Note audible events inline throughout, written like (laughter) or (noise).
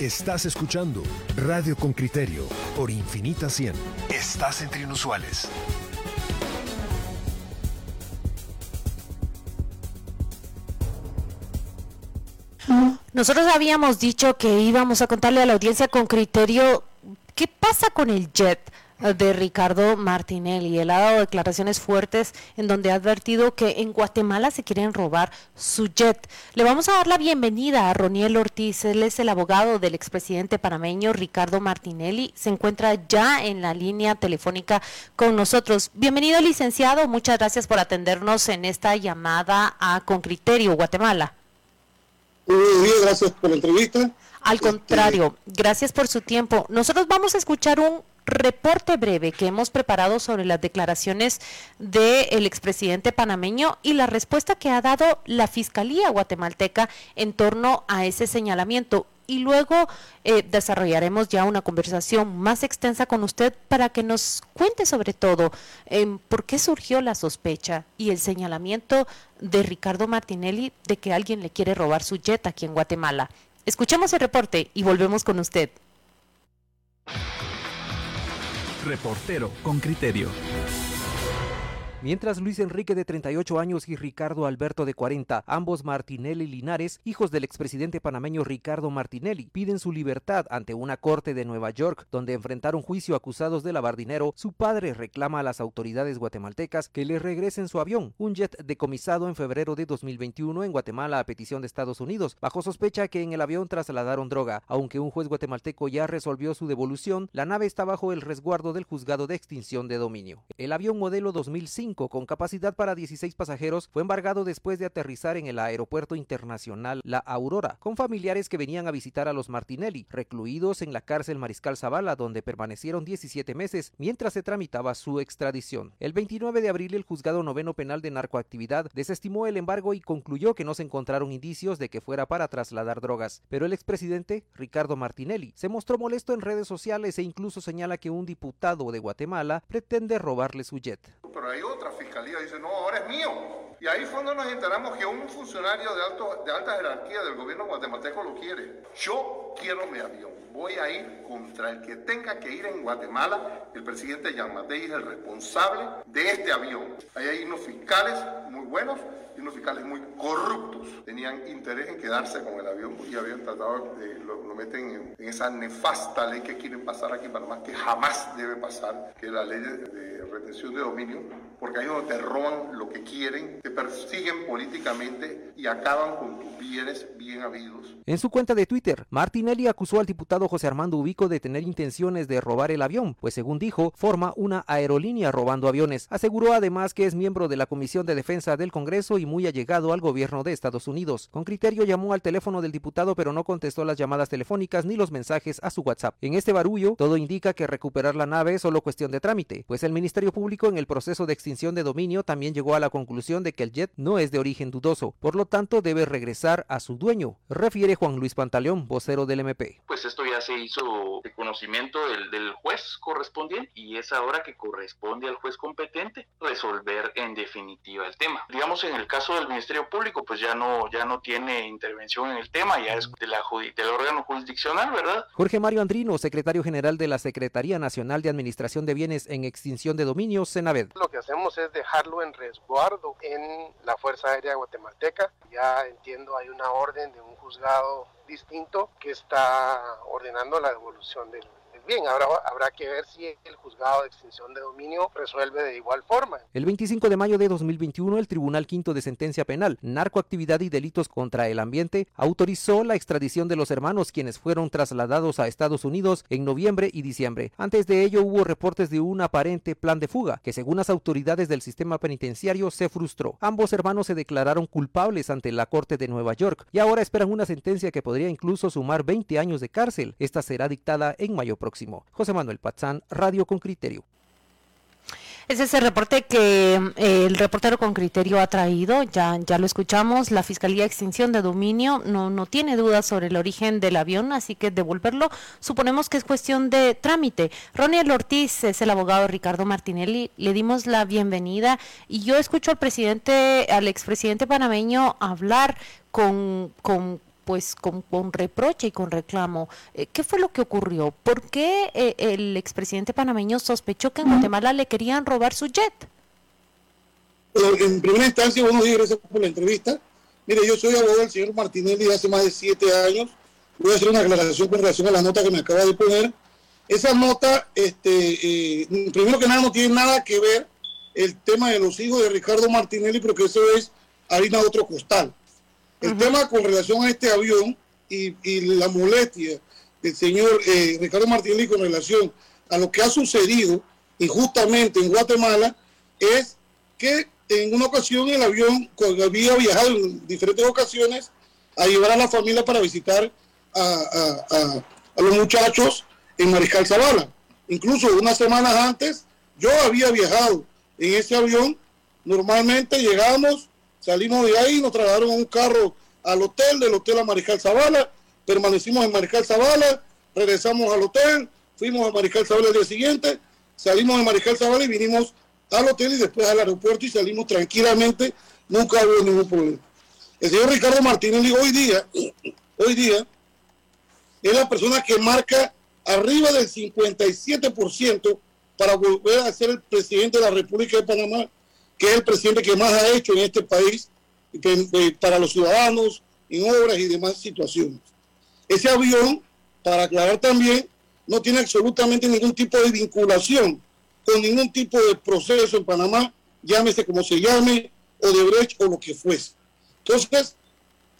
Estás escuchando Radio con Criterio por Infinita 100. Estás entre inusuales. Nosotros habíamos dicho que íbamos a contarle a la audiencia con criterio qué pasa con el jet de Ricardo Martinelli. Él ha dado declaraciones fuertes en donde ha advertido que en Guatemala se quieren robar su jet. Le vamos a dar la bienvenida a Roniel Ortiz. Él es el abogado del expresidente panameño Ricardo Martinelli. Se encuentra ya en la línea telefónica con nosotros. Bienvenido, licenciado. Muchas gracias por atendernos en esta llamada a Con Criterio, Guatemala. Muy bien, gracias por la entrevista. Al Este, contrario, gracias por su tiempo. Nosotros vamos a escuchar un reporte breve que hemos preparado sobre las declaraciones del expresidente panameño y la respuesta que ha dado la Fiscalía guatemalteca en torno a ese señalamiento. Y luego eh, desarrollaremos ya una conversación más extensa con usted para que nos cuente sobre todo em, por qué surgió la sospecha y el señalamiento de Ricardo Martinelli de que alguien le quiere robar su jet aquí en Guatemala. Escuchemos el reporte y volvemos con usted. Reportero con criterio. Mientras Luis Enrique de 38 años y Ricardo Alberto de 40, ambos Martinelli Linares, hijos del expresidente panameño Ricardo Martinelli, piden su libertad ante una corte de Nueva York, donde enfrentaron juicio acusados de lavar dinero, su padre reclama a las autoridades guatemaltecas que le regresen su avión, un jet decomisado en febrero de 2021 en Guatemala a petición de Estados Unidos, bajo sospecha que en el avión trasladaron droga. Aunque un juez guatemalteco ya resolvió su devolución, la nave está bajo el resguardo del juzgado de extinción de dominio. El avión modelo 2005 con capacidad para 16 pasajeros fue embargado después de aterrizar en el aeropuerto internacional La Aurora, con familiares que venían a visitar a los Martinelli, recluidos en la cárcel Mariscal Zavala, donde permanecieron 17 meses mientras se tramitaba su extradición. El 29 de abril el juzgado noveno penal de narcoactividad desestimó el embargo y concluyó que no se encontraron indicios de que fuera para trasladar drogas, pero el expresidente Ricardo Martinelli se mostró molesto en redes sociales e incluso señala que un diputado de Guatemala pretende robarle su jet. Otra fiscalía, dice, no, ahora es mío. Y ahí fue donde nos enteramos que un funcionario de, alto, de alta jerarquía del gobierno guatemalteco lo quiere. Yo quiero mi avión. Voy a ir contra el que tenga que ir en Guatemala. El presidente Yamatei es el responsable de este avión. Ahí hay unos fiscales muy buenos y unos fiscales muy corruptos. Tenían interés en quedarse con el avión y habían tratado de, lo, lo meten en, en, esa nefasta ley que quieren pasar aquí en Panamá, que jamás debe pasar, que es la ley de, de retención de dominio, porque ahí es donde te roban lo que quieren, te persiguen políticamente y acaban con tus bienes bien habidos. En su cuenta de Twitter, Martinelli acusó al diputado José Armando Ubico de tener intenciones de robar el avión, pues según dijo, forma una aerolínea robando aviones. Aseguró además que es miembro de la Comisión de Defensa del Congreso y muy allegado al gobierno de Estados Unidos. Con criterio llamó al teléfono del diputado pero no contestó las llamadas telefónicas ni los mensajes a su WhatsApp. En este barullo, todo indica que recuperar la nave es solo cuestión de trámite, pues el Ministerio Público en el proceso de extinción de dominio también llegó a la conclusión de que el jet no es de origen dudoso, por lo tanto debe regresar a su dueño, refiere Juan Luis Pantaleón, vocero del MP. Pues esto ya se hizo de conocimiento del, del juez correspondiente y es ahora que corresponde al juez competente resolver en definitiva el tema. Digamos en el caso del Ministerio Público, pues ya no, ya no tiene intervención en el tema, ya es de la, del órgano jurisdiccional, ¿verdad? Jorge Mario Andrino, secretario general de la Secretaría Nacional de Administración de Bienes en Extinción de Dominio, Senaved. Lo que hacemos es dejarlo en resguardo en la Fuerza Aérea Guatemalteca. Ya entiendo, hay una orden de un juzgado distinto que está ordenando la devolución del, bien, habrá, habrá que ver si el juzgado de extinción de dominio resuelve de igual forma. El 25 de mayo de 2021, el Tribunal Quinto de Sentencia Penal, Narcoactividad y Delitos contra el Ambiente, autorizó la extradición de los hermanos quienes fueron trasladados a Estados Unidos en noviembre y diciembre. Antes de ello hubo reportes de un aparente plan de fuga, que según las autoridades del sistema penitenciario se frustró. Ambos hermanos se declararon culpables ante la Corte de Nueva York y ahora esperan una sentencia que podría incluso sumar 20 años de cárcel. Esta será dictada en mayo próximo. José Manuel Pazán, Radio con Criterio. Ese es el reporte que eh, el reportero con criterio ha traído, ya, ya lo escuchamos, la Fiscalía Extinción de Dominio no, no tiene dudas sobre el origen del avión, así que devolverlo suponemos que es cuestión de trámite. Ronnie Ortiz es el abogado Ricardo Martinelli, le dimos la bienvenida y yo escucho al presidente, al expresidente panameño hablar con, con pues con, reproche y con reclamo. Eh, ¿Qué fue lo que ocurrió? ¿Por qué eh, el expresidente panameño sospechó que en Guatemala le querían robar su jet? En primera instancia, buenos días, gracias por la entrevista. Mire, yo soy abogado del señor Martinelli hace más de siete años. Voy a hacer una aclaración con relación a la nota que me acaba de poner. Esa nota, este, eh, primero que nada, no tiene nada que ver el tema de los hijos de Ricardo Martinelli, porque eso es harina de otro costal. El tema con relación a este avión y, la molestia del señor eh, Ricardo Martinelli con relación a lo que ha sucedido injustamente en Guatemala es que en una ocasión el avión había viajado en diferentes ocasiones a llevar a la familia para visitar a, a los muchachos en Mariscal Zavala. Incluso unas semanas antes yo había viajado en ese avión. Normalmente llegamos, salimos de ahí, nos trasladaron un carro al hotel, del hotel a Mariscal Zavala, permanecimos en Mariscal Zavala, regresamos al hotel, fuimos a Mariscal Zavala el día siguiente, salimos de Mariscal Zavala y vinimos al hotel y después al aeropuerto y salimos tranquilamente, nunca hubo ningún problema. El señor Ricardo Martínez hoy día, (clears throat) hoy día, es la persona que marca arriba del 57% para volver a ser el presidente de la República de Panamá, que es el presidente que más ha hecho en este país eh, para los ciudadanos, en obras y demás situaciones. Ese avión, para aclarar también, no tiene absolutamente ningún tipo de vinculación con ningún tipo de proceso en Panamá, llámese como se llame, o de brecha o lo que fuese. Entonces,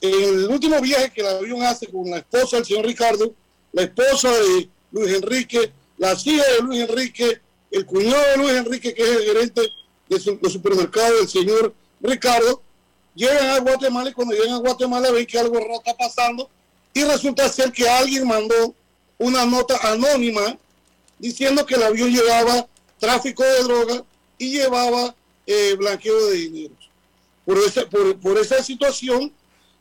en el último viaje que el avión hace con la esposa del señor Ricardo, la esposa de Luis Enrique, la hija de Luis Enrique, el cuñado de Luis Enrique, que es el gerente de, su, supermercado del señor Ricardo, llegan a Guatemala y cuando llegan a Guatemala ven que algo raro está pasando y resulta ser que alguien mandó una nota anónima diciendo que el avión llevaba tráfico de droga y llevaba eh, blanqueo de dinero. Por esa, por esa situación,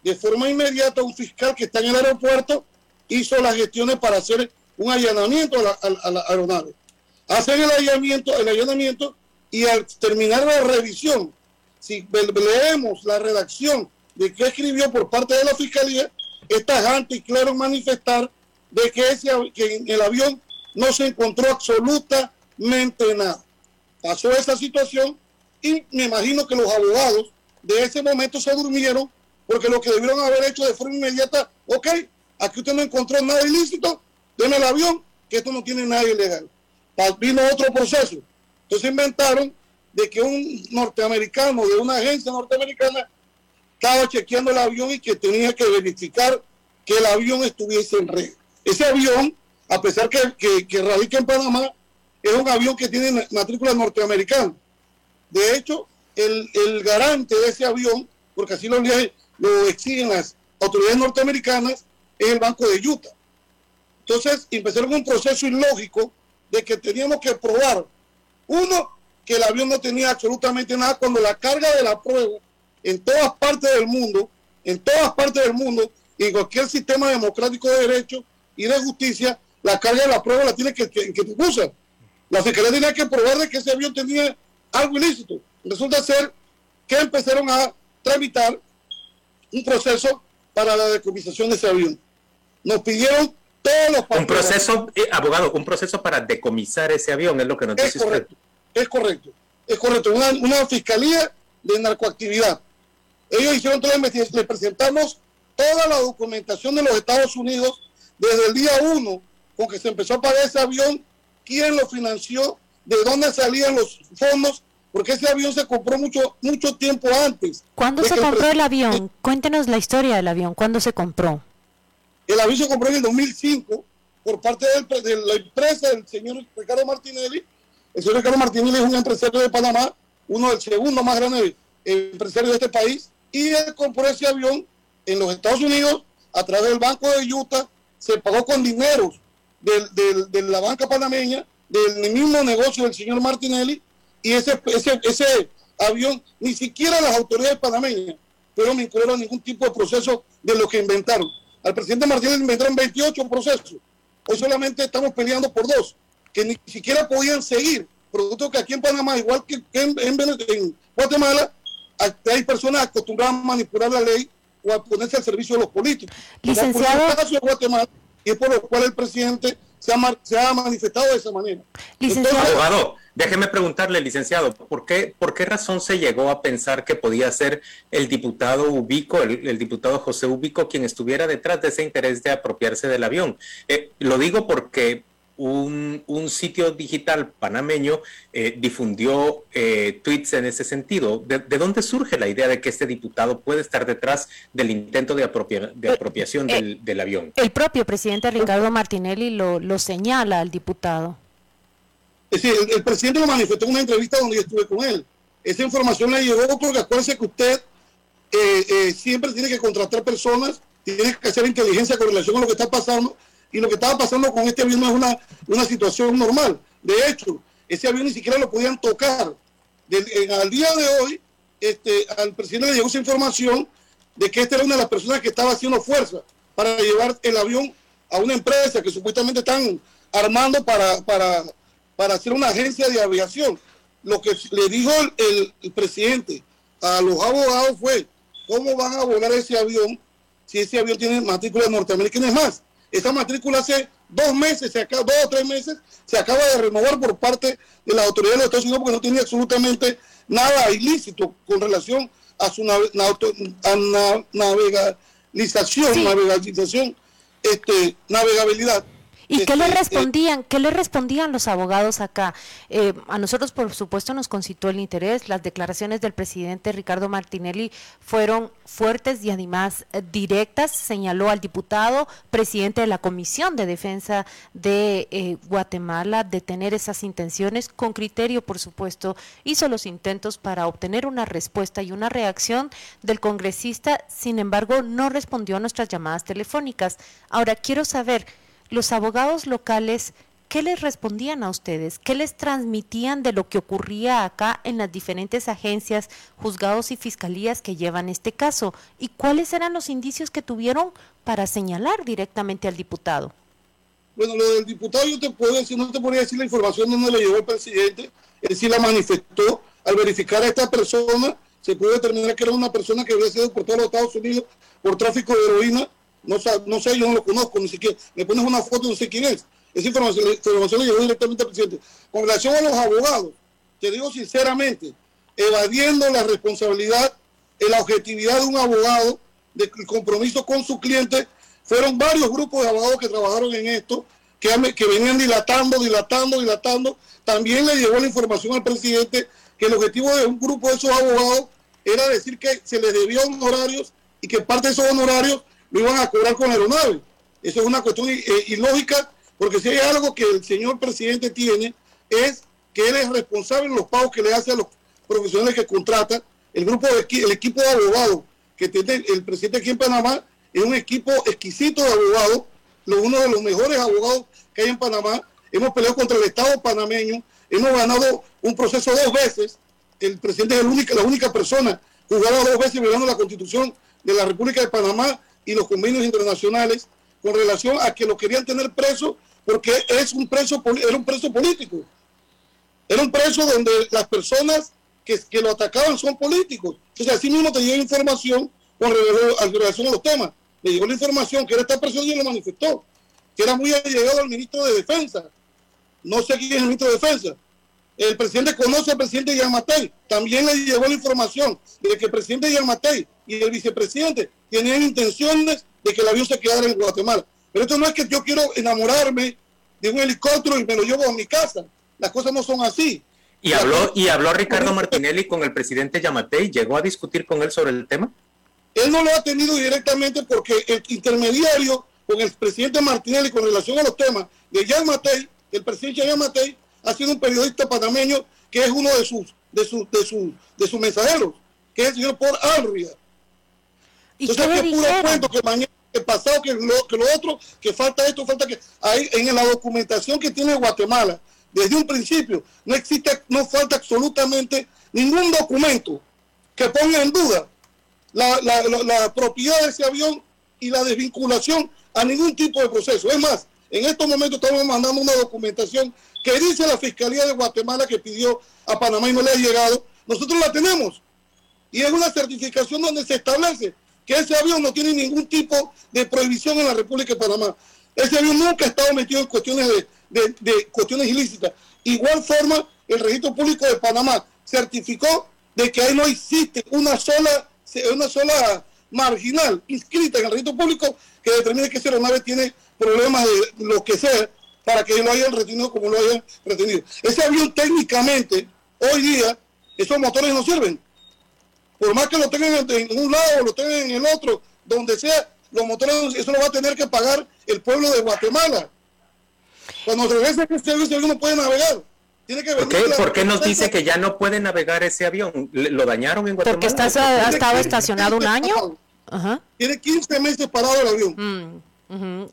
de forma inmediata, un fiscal que está en el aeropuerto hizo las gestiones para hacer un allanamiento a la, aeronave. Hacen el allanamiento, el allanamiento y al terminar la revisión, si leemos la redacción de qué escribió por parte de la fiscalía, está tajante y claro manifestar de que, ese, que en el avión no se encontró absolutamente nada. Pasó esa situación y me imagino que los abogados de ese momento se durmieron porque lo que debieron haber hecho de forma inmediata, ok, aquí usted no encontró nada ilícito, en el avión, que esto no tiene nada ilegal. Vino otro proceso. Entonces inventaron de que un norteamericano de una agencia norteamericana estaba chequeando el avión y que tenía que verificar que el avión estuviese en red. Ese avión, a pesar que, que, radica en Panamá, es un avión que tiene matrícula norteamericana. De hecho, el, el garante de ese avión, porque así lo, lo exigen las autoridades norteamericanas, es el Banco de Utah. Entonces empezaron un proceso ilógico de que teníamos que probar, uno, que el avión no tenía absolutamente nada cuando la carga de la prueba en todas partes del mundo, en todas partes del mundo, en cualquier sistema democrático de derecho y de justicia, la carga de la prueba la tiene que, que, que. La Fiscalía tenía que probar de que ese avión tenía algo ilícito. Resulta ser que empezaron a tramitar un proceso para la decomisación de ese avión. Nos pidieron un proceso, eh, abogado, un proceso para decomisar ese avión, es lo que nos dice correcto, Es correcto, es correcto. Una, fiscalía de narcoactividad. Ellos hicieron toda la investigación, le presentamos toda la documentación de los Estados Unidos desde el día uno con que se empezó a pagar ese avión, quién lo financió, de dónde salían los fondos, porque ese avión se compró mucho, mucho tiempo antes. ¿Cuándo se compró el avión? Cuéntenos la historia del avión, ¿cuándo se compró? El avión se compró en el 2005 por parte de la empresa del señor Ricardo Martinelli. El señor Ricardo Martinelli es un empresario de Panamá, uno del segundo más grande empresario de este país, y él compró ese avión en los Estados Unidos a través del Banco de Utah, se pagó con dinero de la banca panameña, del mismo negocio del señor Martinelli, y ese avión, ni siquiera las autoridades panameñas fueron vinculadas a ningún tipo de proceso de lo que inventaron. Al presidente Martínez inventaron 28 procesos. Hoy solamente estamos peleando por dos, que ni siquiera podían seguir. Producto que aquí en Panamá, igual que en, Guatemala, hay personas acostumbradas a manipular la ley o a ponerse al servicio de los políticos. Licenciado. Como por el caso de Guatemala, y es por lo cual el presidente se ha, mar- se ha manifestado de esa manera. Licenciado. Entonces, Abogado, déjeme preguntarle, licenciado, ¿por qué, ¿por qué razón se llegó a pensar que podía ser el diputado Ubico, el, el diputado José Ubico, quien estuviera detrás de ese interés de apropiarse del avión? Eh, lo digo porque un, un sitio digital panameño eh, difundió eh, tweets en ese sentido. ¿De, de dónde surge la idea de que este diputado puede estar detrás del intento de, apropia- de apropiación eh, del, del avión? El propio presidente Ricardo Martinelli lo, lo señala al diputado. Es decir, el, el presidente lo manifestó en una entrevista donde yo estuve con él. Esa información le llegó porque acuérdese que usted eh, eh, siempre tiene que contratar personas, tiene que hacer inteligencia con relación a lo que está pasando y lo que estaba pasando con este avión no es una, una situación normal. De hecho, ese avión ni siquiera lo podían tocar. En- al día de hoy, este, al presidente le llegó esa información de que esta era una de las personas que estaba haciendo fuerza para llevar el avión a una empresa que supuestamente están armando para, para, para hacer una agencia de aviación. Lo que le dijo el presidente a los abogados fue, ¿cómo van a volar ese avión si ese avión tiene matrícula norteamericana? Es más, esa matrícula hace dos meses, se acaba, dos o tres meses, se acaba de renovar por parte de la autoridad de los Estados Unidos porque no tenía absolutamente nada ilícito con relación a su nave- na- auto- a na- navegalización, Sí. navegalización, este, navegabilidad. ¿Y qué le respondían? ¿Qué le respondían los abogados acá? Eh, a nosotros, por supuesto, nos concitó el interés. Las declaraciones del presidente Ricardo Martinelli fueron fuertes y además directas. Señaló al diputado, presidente de la Comisión de Defensa de eh, Guatemala, de tener esas intenciones con criterio, por supuesto. Hizo los intentos para obtener una respuesta y una reacción del congresista. Sin embargo, no respondió a nuestras llamadas telefónicas. Ahora, quiero saber los abogados locales, ¿qué les respondían a ustedes? ¿Qué les transmitían de lo que ocurría acá en las diferentes agencias, juzgados y fiscalías que llevan este caso? ¿Y cuáles eran los indicios que tuvieron para señalar directamente al diputado? Bueno, lo del diputado yo te puedo decir, no te podría decir la información donde le llegó el presidente, él sí la manifestó, al verificar a esta persona, se pudo determinar que era una persona que había sido deportada a los Estados Unidos por tráfico de heroína, no, no sé, yo no lo conozco, ni siquiera, me pones una foto, no sé quién es, esa información, información le llegó directamente al presidente. Con relación a los abogados, te digo sinceramente, evadiendo la responsabilidad, eh, la objetividad de un abogado, del compromiso con su cliente, fueron varios grupos de abogados que trabajaron en esto, que, que venían dilatando, dilatando, dilatando. También le llegó la información al presidente que el objetivo de un grupo de esos abogados era decir que se les debía honorarios y que parte de esos honorarios lo iban a cobrar con aeronave. Eso es una cuestión eh, ilógica, porque si hay algo que el señor presidente tiene, es que él es responsable de los pagos que le hace a los profesionales que contrata. El grupo de, el equipo de abogados que tiene el presidente aquí en Panamá es un equipo exquisito de abogados, uno de los mejores abogados que hay en Panamá. Hemos peleado contra el Estado panameño, hemos ganado un proceso dos veces. El presidente es la única persona jugada dos veces violando la constitución de la República de Panamá y los convenios internacionales con relación a que lo querían tener preso porque es un preso, era un preso político. Era un preso donde las personas que, que lo atacaban son políticos. Entonces, así mismo te llegó información con relación a los temas. Le llegó la información que era esta persona y lo manifestó, que era muy allegado al ministro de Defensa. No sé quién es el ministro de Defensa. El presidente conoce al presidente Yamatei. También le llegó la información de que el presidente Yamatei y el vicepresidente tenían intenciones de que el avión se quedara en Guatemala. Pero esto no es que yo quiero enamorarme de un helicóptero y me lo llevo a mi casa. Las cosas no son así. ¿Y habló, y habló Ricardo Martinelli con el presidente Yamatei? ¿Llegó a discutir con él sobre el tema? Él no lo ha tenido directamente porque el intermediario con el presidente Martinelli con relación a los temas de Jan Matei, el presidente Jan Matei, ha sido un periodista panameño que es uno de sus, de sus, de sus, de sus mensajeros, que es el señor Paul Alria. ¿Y Entonces, qué puro cuento que mañana, que pasado, que lo, que lo otro, que falta esto, falta que. Ahí, en la documentación que tiene Guatemala, desde un principio, no existe, no falta absolutamente ningún documento que ponga en duda la, la, la- la propiedad de ese avión y la desvinculación a ningún tipo de proceso. Es más, en estos momentos estamos mandando una documentación que dice la Fiscalía de Guatemala que pidió a Panamá y no le ha llegado. Nosotros la tenemos. Y es una certificación donde se establece que ese avión no tiene ningún tipo de prohibición en la República de Panamá. Ese avión nunca ha estado metido en cuestiones de, cuestiones ilícitas. Igual forma, el registro público de Panamá certificó de que ahí no existe una sola, una sola marginal inscrita en el registro público que determine que esa aeronave tiene problemas de lo que sea para que lo hayan retenido como lo hayan retenido. Ese avión técnicamente, hoy día, esos motores no sirven. Por más que lo tengan en un lado o lo tengan en el otro, donde sea, los motores, eso lo va a tener que pagar el pueblo de Guatemala. Cuando regrese ese avión, ese avión no puede navegar. Tiene que ¿Por qué, ¿Por qué nos dice que ya no puede navegar ese avión? ¿Lo dañaron en Guatemala? Porque está, ha estado estacionado un año. Tiene 15 meses parado el avión. Mm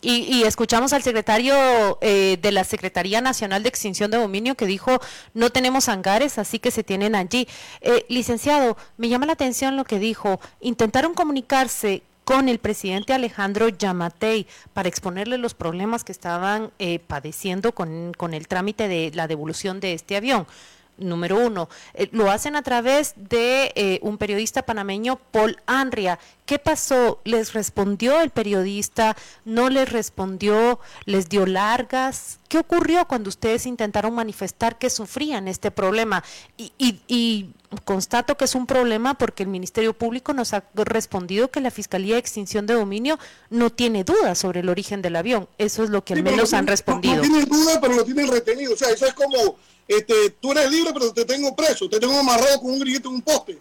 y, escuchamos al secretario eh, de la Secretaría Nacional de Extinción de Dominio que dijo no tenemos hangares, así que se tienen allí. Eh, licenciado, me llama la atención lo que dijo. Intentaron comunicarse con el presidente Alejandro Yamatei para exponerle los problemas que estaban eh, padeciendo con, con el trámite de la devolución de este avión número uno. Eh, lo hacen a través de eh, un periodista panameño, Paul Anria. ¿Qué pasó? ¿Les respondió el periodista? ¿No les respondió? ¿Les dio largas? ¿Qué ocurrió cuando ustedes intentaron manifestar que sufrían este problema? Y, y constato que es un problema porque el Ministerio Público nos ha respondido que la Fiscalía de Extinción de Dominio no tiene dudas sobre el origen del avión. Eso es lo que al menos han respondido. No, no tienen duda, pero lo tienen retenido. O sea, eso es como este, tú eres libre, pero te tengo preso, te tengo amarrado con un grillito en un poste.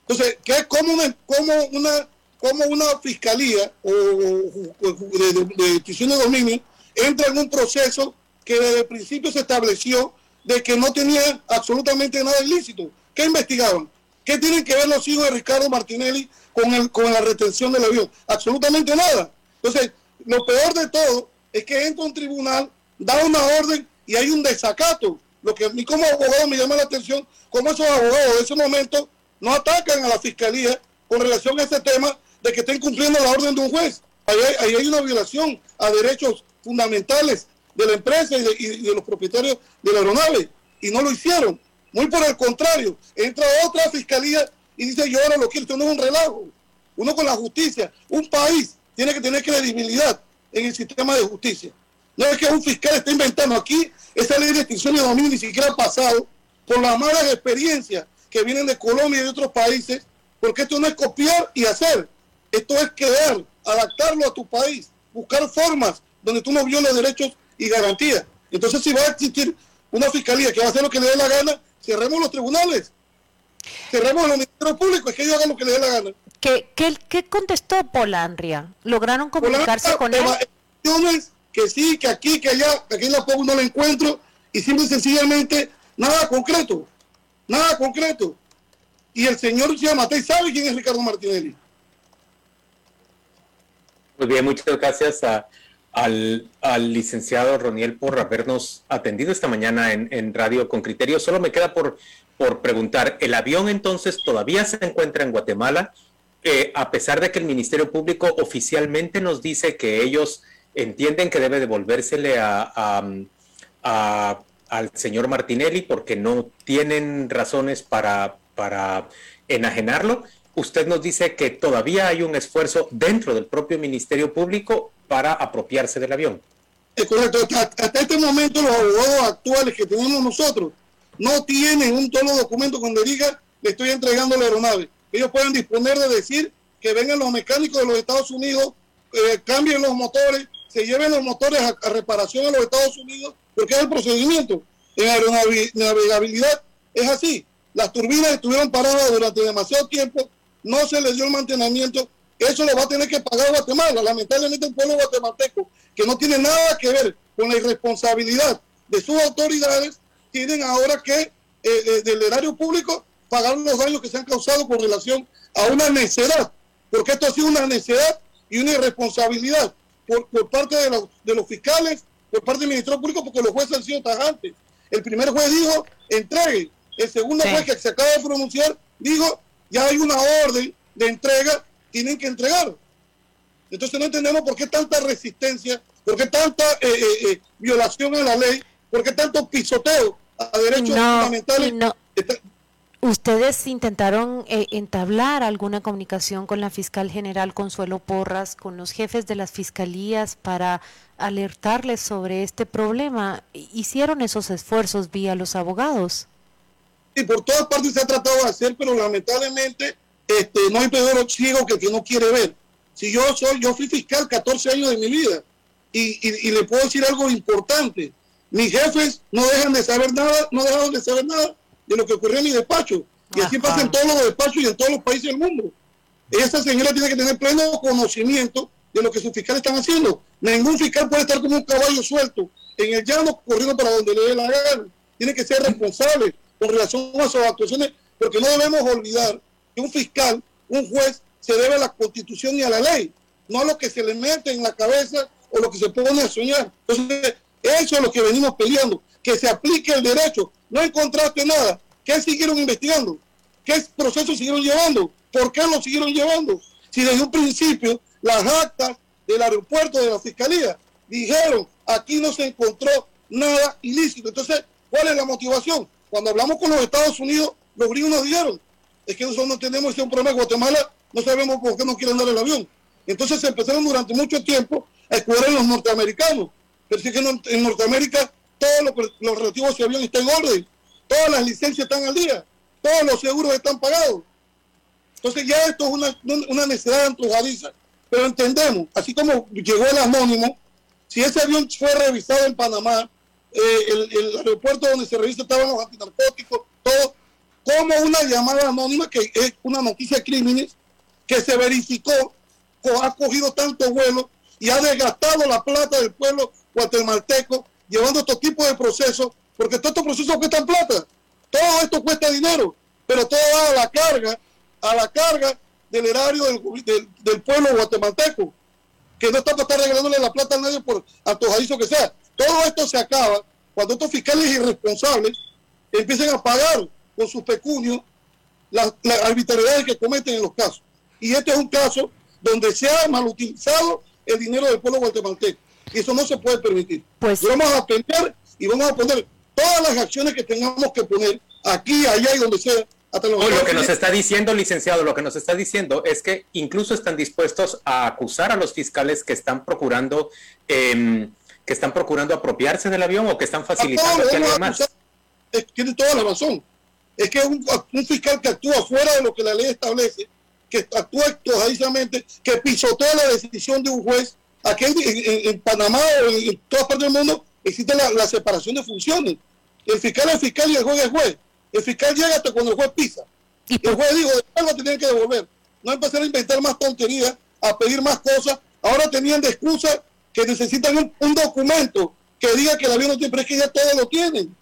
Entonces, ¿qué es como una, como una, como una fiscalía o, de, de, de dominio entra en un proceso que desde el principio se estableció de que no tenía absolutamente nada ilícito? ¿Qué investigaban? ¿Qué tienen que ver los hijos de Ricardo Martinelli con, el, con la retención del avión? Absolutamente nada. Entonces, lo peor de todo es que entra un tribunal, da una orden y hay un desacato lo que a mí como abogado me llama la atención, cómo esos abogados de ese momento no atacan a la fiscalía con relación a ese tema de que estén cumpliendo la orden de un juez. Ahí hay, una violación a derechos fundamentales de la empresa y de, los propietarios de la aeronave. Y no lo hicieron. Muy por el contrario, entra otra fiscalía y dice yo ahora lo quiero. Esto no es un relajo. Uno con la justicia, un país tiene que tener credibilidad en el sistema de justicia. No es que un fiscal esté inventando. Aquí esa ley de extinción de dominio ni siquiera ha pasado por las malas experiencias que vienen de Colombia y de otros países, porque esto no es copiar y hacer. Esto es crear, adaptarlo a tu país, buscar formas donde tú no violes derechos y garantías. Entonces, si va a existir una fiscalía que va a hacer lo que le dé la gana, cerremos los tribunales, cerremos los ministerios públicos, es que ellos hagan lo que le dé la gana. ¿Qué, qué, qué contestó Polandria? ¿Lograron comunicarse con él? Que sí, que aquí, que allá, que aquí en la no la encuentro, y simple y sencillamente nada concreto, nada concreto. Y el señor Matei sabe quién es Ricardo Martinelli. Muy bien, muchas gracias al, licenciado Roniel por habernos atendido esta mañana en, Radio con Criterio. Solo me queda por, por preguntar, ¿el avión entonces todavía se encuentra en Guatemala? Eh, a pesar de que el Ministerio Público oficialmente nos dice que ellos entienden que debe devolvérsele a, al señor Martinelli porque no tienen razones para, para enajenarlo. Usted nos dice que todavía hay un esfuerzo dentro del propio Ministerio Público para apropiarse del avión. Es correcto. Hasta, este momento los abogados actuales que tenemos nosotros no tienen un solo documento donde diga le estoy entregando la aeronave. Ellos pueden disponer de decir que vengan los mecánicos de los Estados Unidos, eh, cambien los motores, se lleven los motores a, reparación en los Estados Unidos, porque es el procedimiento. En aeronavegabilidad es así. Las turbinas estuvieron paradas durante demasiado tiempo, no se les dio el mantenimiento. Eso lo va a tener que pagar Guatemala. Lamentablemente el pueblo guatemalteco, que no tiene nada que ver con la irresponsabilidad de sus autoridades, tienen ahora que, eh, eh, del erario público, pagar los daños que se han causado con relación a una necedad. Porque esto ha sido una necedad y una irresponsabilidad por, parte de los, de los fiscales, por parte del Ministerio Público, porque los jueces han sido tajantes. El primer juez dijo, entregue. El segundo juez que se acaba de pronunciar dijo, ya hay una orden de entrega, tienen que entregar. Entonces no entendemos por qué tanta resistencia, por qué tanta eh, eh, eh, violación a la ley, por qué tanto pisoteo a derechos fundamentales. ¿Ustedes intentaron eh, entablar alguna comunicación con la fiscal general Consuelo Porras, con los jefes de las fiscalías para alertarles sobre este problema? ¿Hicieron esos esfuerzos vía los abogados? Sí, por todas partes se ha tratado de hacer, pero lamentablemente este, no hay peor ciego que el que no quiere ver. Si yo soy, yo fui fiscal 14 años de mi vida y, y le puedo decir algo importante. Mis jefes no dejan de saber nada, no dejaron de saber nada de lo que ocurrió en mi despacho. Y así pasa en todos los despachos y en todos los países del mundo. Esa señora tiene que tener pleno conocimiento de lo que sus fiscales están haciendo. Ningún fiscal puede estar como un caballo suelto en el llano corriendo para donde le dé la gana. Tiene que ser responsable con relación a sus actuaciones, porque no debemos olvidar que un fiscal, un juez, se debe a la constitución y a la ley, no a lo que se le mete en la cabeza o lo que se pone a soñar. Entonces, eso es lo que venimos peleando, que se aplique el derecho. No encontraste nada. ¿Qué siguieron investigando? ¿Qué proceso siguieron llevando? ¿Por qué lo siguieron llevando? Si desde un principio las actas del aeropuerto de la fiscalía dijeron aquí no se encontró nada ilícito. Entonces, ¿cuál es la motivación? Cuando hablamos con los Estados Unidos, los gringos nos dijeron, es que nosotros no tenemos ese problema en Guatemala, no sabemos por qué no quieren dar el avión. Entonces se empezaron durante mucho tiempo a escudar en los norteamericanos. Pero si que en Norteamérica todo lo, lo relativo a ese avión está en orden, todas las licencias están al día, todos los seguros están pagados. Entonces ya esto es una, una necesidad antojadiza, pero entendemos, así como llegó el anónimo, si ese avión fue revisado en Panamá, eh, el, aeropuerto donde se revisa estaban los antinarcóticos, todo, como una llamada anónima que es una noticia de crímenes que se verificó, ha cogido tanto vuelo y ha desgastado la plata del pueblo guatemalteco llevando estos tipos de procesos, porque todos estos procesos cuestan plata, todo esto cuesta dinero, pero todo va a la carga, a la carga del erario del, pueblo guatemalteco, que no está para estar regalándole la plata a nadie por antojadizo que sea. Todo esto se acaba cuando estos fiscales irresponsables empiecen a pagar con sus pecunios las, arbitrariedades que cometen en los casos. Y este es un caso donde se ha mal utilizado el dinero del pueblo guatemalteco. Y eso no se puede permitir. Pues vamos a pelear y vamos a poner todas las acciones que tengamos que poner aquí, allá y donde sea. Hasta lo que nos está diciendo, licenciado, lo que nos está diciendo es que incluso están dispuestos a acusar a los fiscales que están procurando eh, que están procurando apropiarse del avión o que están facilitando que alguien más. Tiene toda la razón. Es que un, un fiscal que actúa fuera de lo que la ley establece, que actúa actualizadamente, que pisotea la decisión de un juez Aquí en, Panamá o en, todas partes del mundo existe la, separación de funciones. El fiscal es fiscal y el juez es juez. El fiscal llega hasta cuando el juez pisa. Y el juez dijo, después lo tienen que devolver. No empezar a inventar más tonterías, a pedir más cosas. Ahora tenían de excusa que necesitan un, documento que diga que el avión no tiene, pero es que ya todo lo tienen.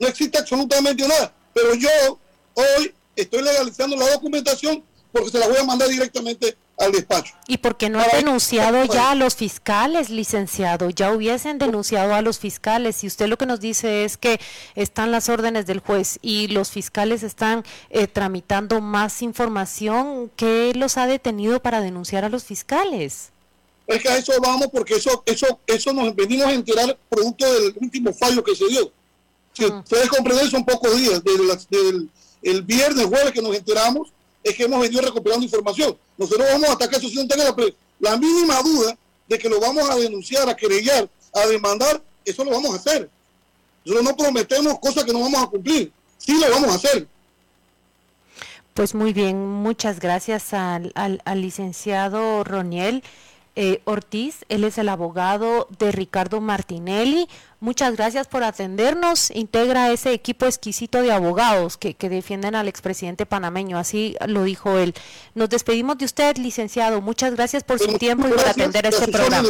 No existe absolutamente nada. Pero yo hoy estoy legalizando la documentación porque se la voy a mandar directamente al despacho. ¿Y por qué no han denunciado ya a los fiscales, licenciado? Ya hubiesen denunciado a los fiscales. Y usted lo que nos dice es que están las órdenes del juez y los fiscales están eh, tramitando más información. ¿Qué los ha detenido para denunciar a los fiscales? Es que a eso vamos porque eso eso eso nos venimos a enterar producto del último fallo que se dio. Si ustedes comprenden, son pocos días, desde, el viernes, jueves que nos enteramos, es que hemos venido recuperando información. Nosotros vamos hasta que eso no tenga la, la, mínima duda de que lo vamos a denunciar, a querellar, a demandar, eso lo vamos a hacer. Nosotros no prometemos cosas que no vamos a cumplir, sí lo vamos a hacer. Pues muy bien, muchas gracias al, al, al licenciado Roniel. Eh, Ortiz, él es el abogado de Ricardo Martinelli. Muchas gracias por atendernos. Integra ese equipo exquisito de abogados que, que defienden al expresidente panameño, así lo dijo él. Nos despedimos de usted, licenciado. Muchas gracias por su tiempo y por atender este programa.